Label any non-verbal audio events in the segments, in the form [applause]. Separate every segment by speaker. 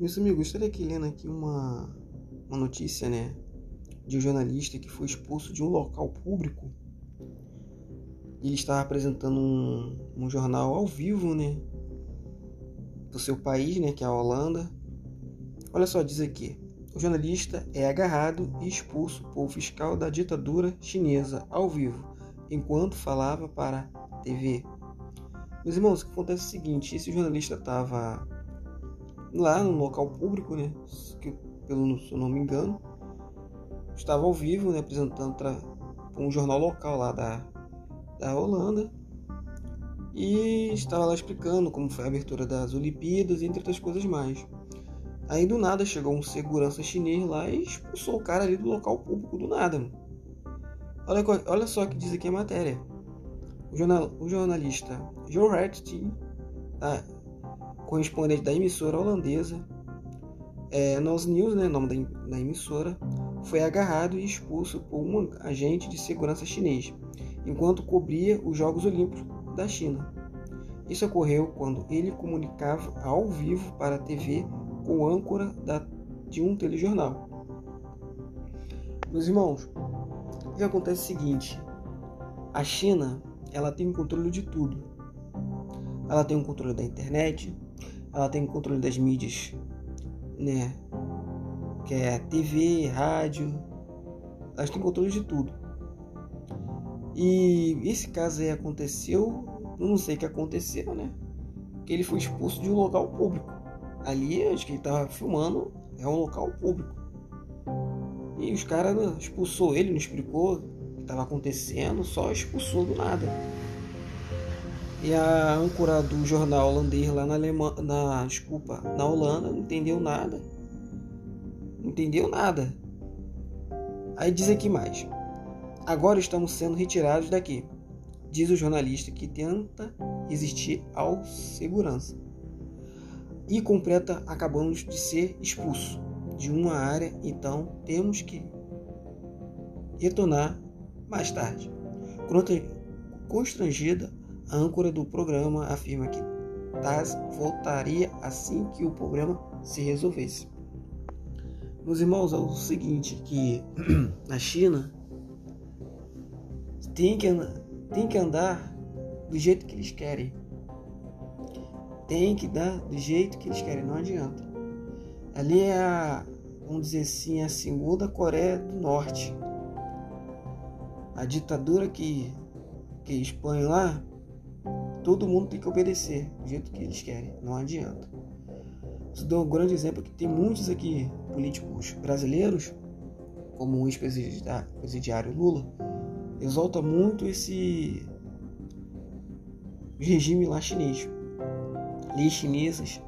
Speaker 1: Meus amigos, gostaria aqui lendo aqui uma, uma notícia, né? De um jornalista que foi expulso de um local público. Ele estava apresentando um, um jornal ao vivo, né? Do seu país, né? Que é a Holanda. Olha só, diz aqui. O jornalista é agarrado e expulso por fiscal da ditadura chinesa ao vivo, enquanto falava para a TV. Meus irmãos, o que acontece é o seguinte: esse jornalista estava lá no local público, né? Que, pelo se eu não me engano, estava ao vivo, né? Apresentando para um jornal local lá da, da Holanda e estava lá explicando como foi a abertura das Olimpíadas, entre outras coisas mais. Aí do nada chegou um segurança chinês lá e expulsou o cara ali do local público do nada. Olha, olha só o que diz aqui a matéria. O, jornal, o jornalista Joe Hartstein, correspondente da emissora holandesa é, Nos News, né, nome da, da emissora, foi agarrado e expulso por um agente de segurança chinês, enquanto cobria os Jogos Olímpicos da China. Isso ocorreu quando ele comunicava ao vivo para a TV com âncora da, de um telejornal. Meus irmãos, o que acontece é o seguinte: a China ela tem o controle de tudo. Ela tem o controle da internet, ela tem controle das mídias, né? Que é TV, rádio, elas têm controle de tudo. E esse caso aí aconteceu, eu não sei o que aconteceu, né? Que ele foi expulso de um local público. Ali, acho que ele estava filmando, é um local público. E os caras expulsou ele, não explicou o que estava acontecendo, só expulsou do nada. E a âncora do jornal holandês lá na Alemanha, na, desculpa, na Holanda, não entendeu nada. Não entendeu nada. Aí diz aqui mais. Agora estamos sendo retirados daqui, diz o jornalista que tenta resistir ao segurança. E completa acabamos de ser expulso de uma área, então temos que retornar mais tarde. Constrangida, a âncora do programa afirma que Taz voltaria assim que o problema se resolvesse. Meus irmãos, é o seguinte, que [clears throat] na China tem que, tem que andar do jeito que eles querem. Tem que dar do jeito que eles querem, não adianta. Ali é a, vamos dizer assim, a segunda Coreia do Norte. A ditadura que, que expõe lá todo mundo tem que obedecer do jeito que eles querem, não adianta. Isso dá um grande exemplo que tem muitos aqui políticos brasileiros, como o ex-presidiário Lula, exalta muito esse regime lá chinês, leis chinesas,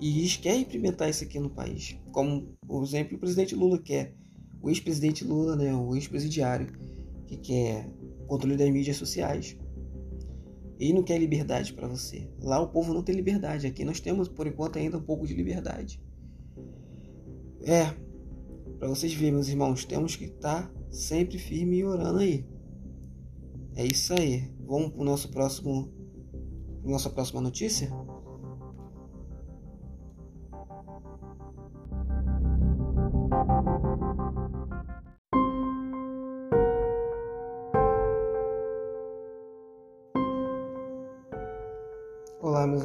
Speaker 1: e eles querem implementar isso aqui no país, como por exemplo o presidente Lula quer, o ex-presidente Lula, né, o ex-presidiário, que quer controle das mídias sociais. Ele não quer liberdade para você. Lá o povo não tem liberdade. Aqui nós temos, por enquanto, ainda um pouco de liberdade. É, para vocês verem, meus irmãos, temos que estar tá sempre firme e orando aí. É isso aí. Vamos para nosso próximo, nossa próxima notícia?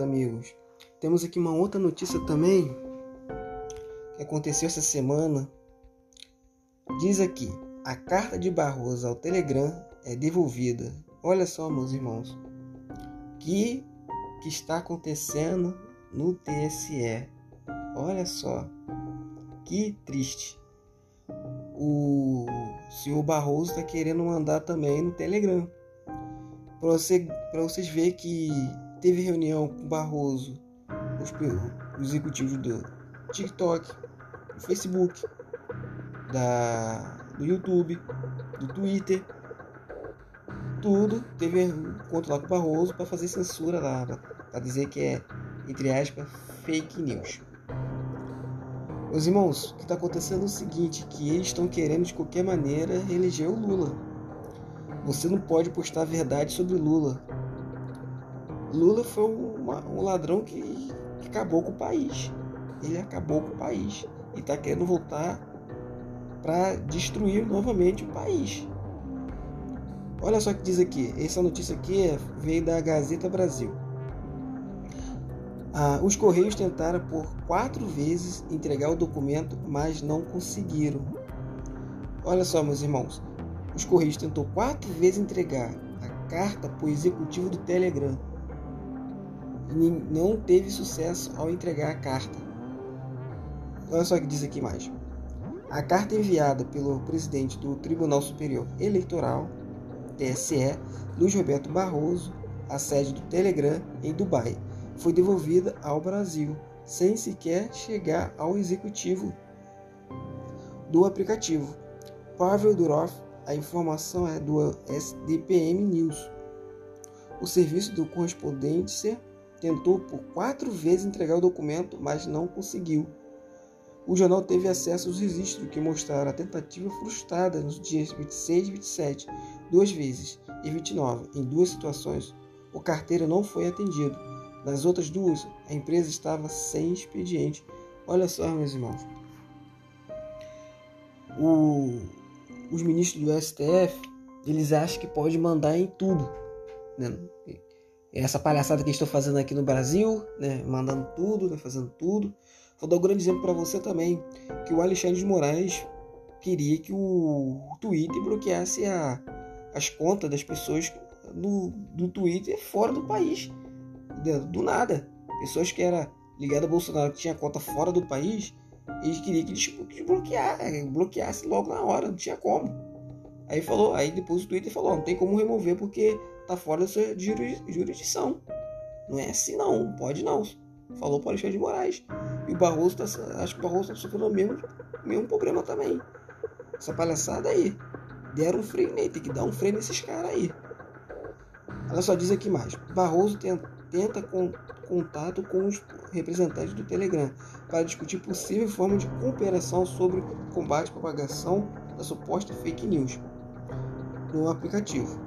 Speaker 1: Amigos. Temos aqui uma outra notícia também que aconteceu essa semana. Diz aqui: a carta de Barroso ao Telegram é devolvida. Olha só, meus irmãos, que que está acontecendo no TSE. Olha só, que triste. O senhor Barroso está querendo mandar também no Telegram. Para você, vocês verem que teve reunião com Barroso, os, os executivos do TikTok, do Facebook, da, do YouTube, do Twitter, tudo teve encontro lá com Barroso para fazer censura lá, para dizer que é, entre aspas, fake news. Meus irmãos, o que está acontecendo é o seguinte, que eles estão querendo de qualquer maneira reeleger o Lula. Você não pode postar a verdade sobre Lula. Lula foi uma, um ladrão que, acabou com o país. ele acabou com o país e está querendo voltar para destruir novamente o país. Olha só o que diz aqui. Essa notícia aqui é, veio da Gazeta Brasil. Ah, os Correios tentaram por quatro vezes entregar o documento, mas não conseguiram. Olha só, meus irmãos. Os Correios tentou quatro vezes entregar a carta para o executivo do Telegram. Não teve sucesso ao entregar a carta. Olha só o que diz aqui mais. A carta enviada pelo presidente do Tribunal Superior Eleitoral, TSE, Luiz Roberto Barroso, à sede do Telegram em Dubai, foi devolvida ao Brasil, sem sequer chegar ao executivo do aplicativo. Pavel Durov, a informação é do SDPM News. O serviço do correspondente tentou por quatro vezes entregar o documento, mas não conseguiu. O jornal teve acesso aos registros que mostraram a tentativa frustrada nos dias 26 e 27, duas vezes, e 29, em duas situações. O carteiro não foi atendido. Nas outras duas, a empresa estava sem expediente. Olha só, meus irmãos. O, os ministros do STF, eles acham que pode mandar em tudo. Né? Essa palhaçada que estou fazendo aqui no Brasil, né? mandando tudo, né? fazendo tudo. Vou dar um grande exemplo para você também, que o Alexandre de Moraes queria que o Twitter bloqueasse a, as contas das pessoas do, do Twitter fora do país, do nada. Pessoas que eram ligadas a Bolsonaro, que tinha conta fora do país, eles queriam que desbloqueasse, bloqueasse logo na hora, não tinha como. Aí falou, aí depois o Twitter falou, não tem como remover porque tá fora da sua jurisdição. Não é assim não, pode não. Falou para Alexandre de Moraes. E o Barroso, tá, acho que o Barroso está sofrendo o mesmo, mesmo problema também. Essa palhaçada aí. Deram um freio nele, tem que dar um freio nesses caras aí. Ela só diz aqui mais. Barroso tenta, tenta com, contato com os representantes do Telegram para discutir possível forma de cooperação sobre combate à propagação da suposta fake news no aplicativo.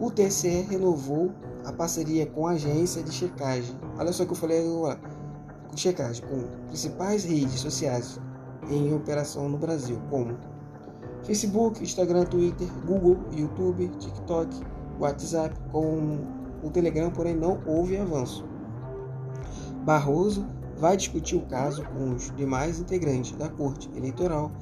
Speaker 1: O TCE renovou a parceria com a agência de checagem. Olha só o que eu falei agora. Com checagem com principais redes sociais em operação no Brasil, como Facebook, Instagram, Twitter, Google, YouTube, TikTok, WhatsApp, com o Telegram, porém não houve avanço. Barroso vai discutir o caso com os demais integrantes da Corte Eleitoral.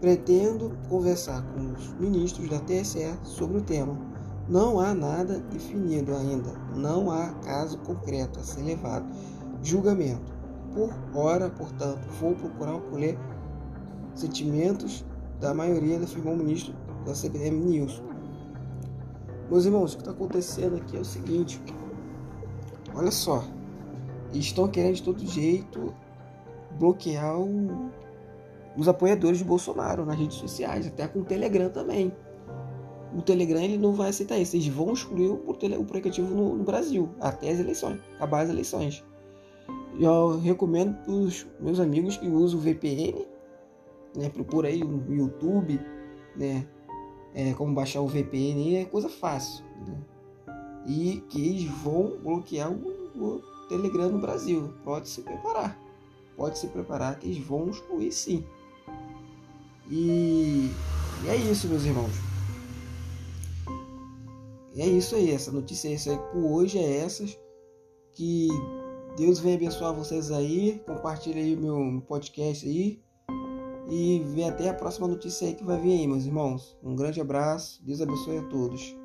Speaker 1: Pretendo conversar com os ministros da TSE sobre o tema não há nada definido ainda, não há caso concreto a ser levado. Julgamento. Por hora, portanto, vou procurar colher sentimentos da maioria, afirmou o ministro da CBM News. Meus irmãos, o que está acontecendo aqui é o seguinte: olha só, estão querendo de todo jeito bloquear o, os apoiadores de Bolsonaro nas redes sociais, até com o Telegram também o Telegram ele não vai aceitar isso. Eles vão excluir o, o aplicativo no, no, Brasil até as eleições, acabar as eleições. Eu recomendo para os meus amigos que usam o VPN, né? Procura aí no YouTube, né? É, como baixar o VPN é coisa fácil, né? E que eles vão bloquear o, o Telegram no Brasil. Pode se preparar. Pode se preparar que eles vão excluir sim. E, e é isso, meus irmãos. É isso aí, essa notícia é essa aí por hoje é essas. Que Deus venha abençoar vocês aí. Compartilha aí o meu podcast aí. E vem até a próxima notícia aí que vai vir aí, meus irmãos. Um grande abraço. Deus abençoe a todos.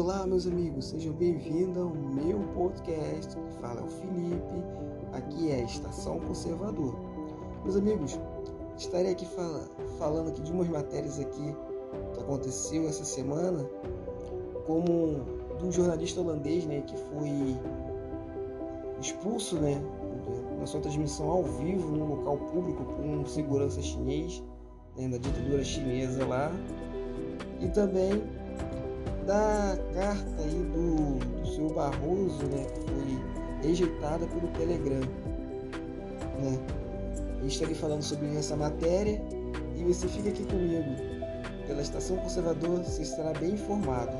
Speaker 1: Olá, meus amigos, sejam bem-vindos ao meu podcast. Fala é o Felipe Aqui é a Estação Conservador. Meus amigos, estarei aqui fala, falando aqui de umas matérias aqui que aconteceu essa semana, como de um jornalista holandês, né, que foi expulso, né, na sua transmissão ao vivo num local público por um segurança chinês, né, da ditadura chinesa lá, e também da carta aí do, do senhor Barroso, né, que foi rejeitada pelo Telegram. Né? estarei falando sobre essa matéria e você fica aqui comigo. pela Estação Conservador, você estará bem informado.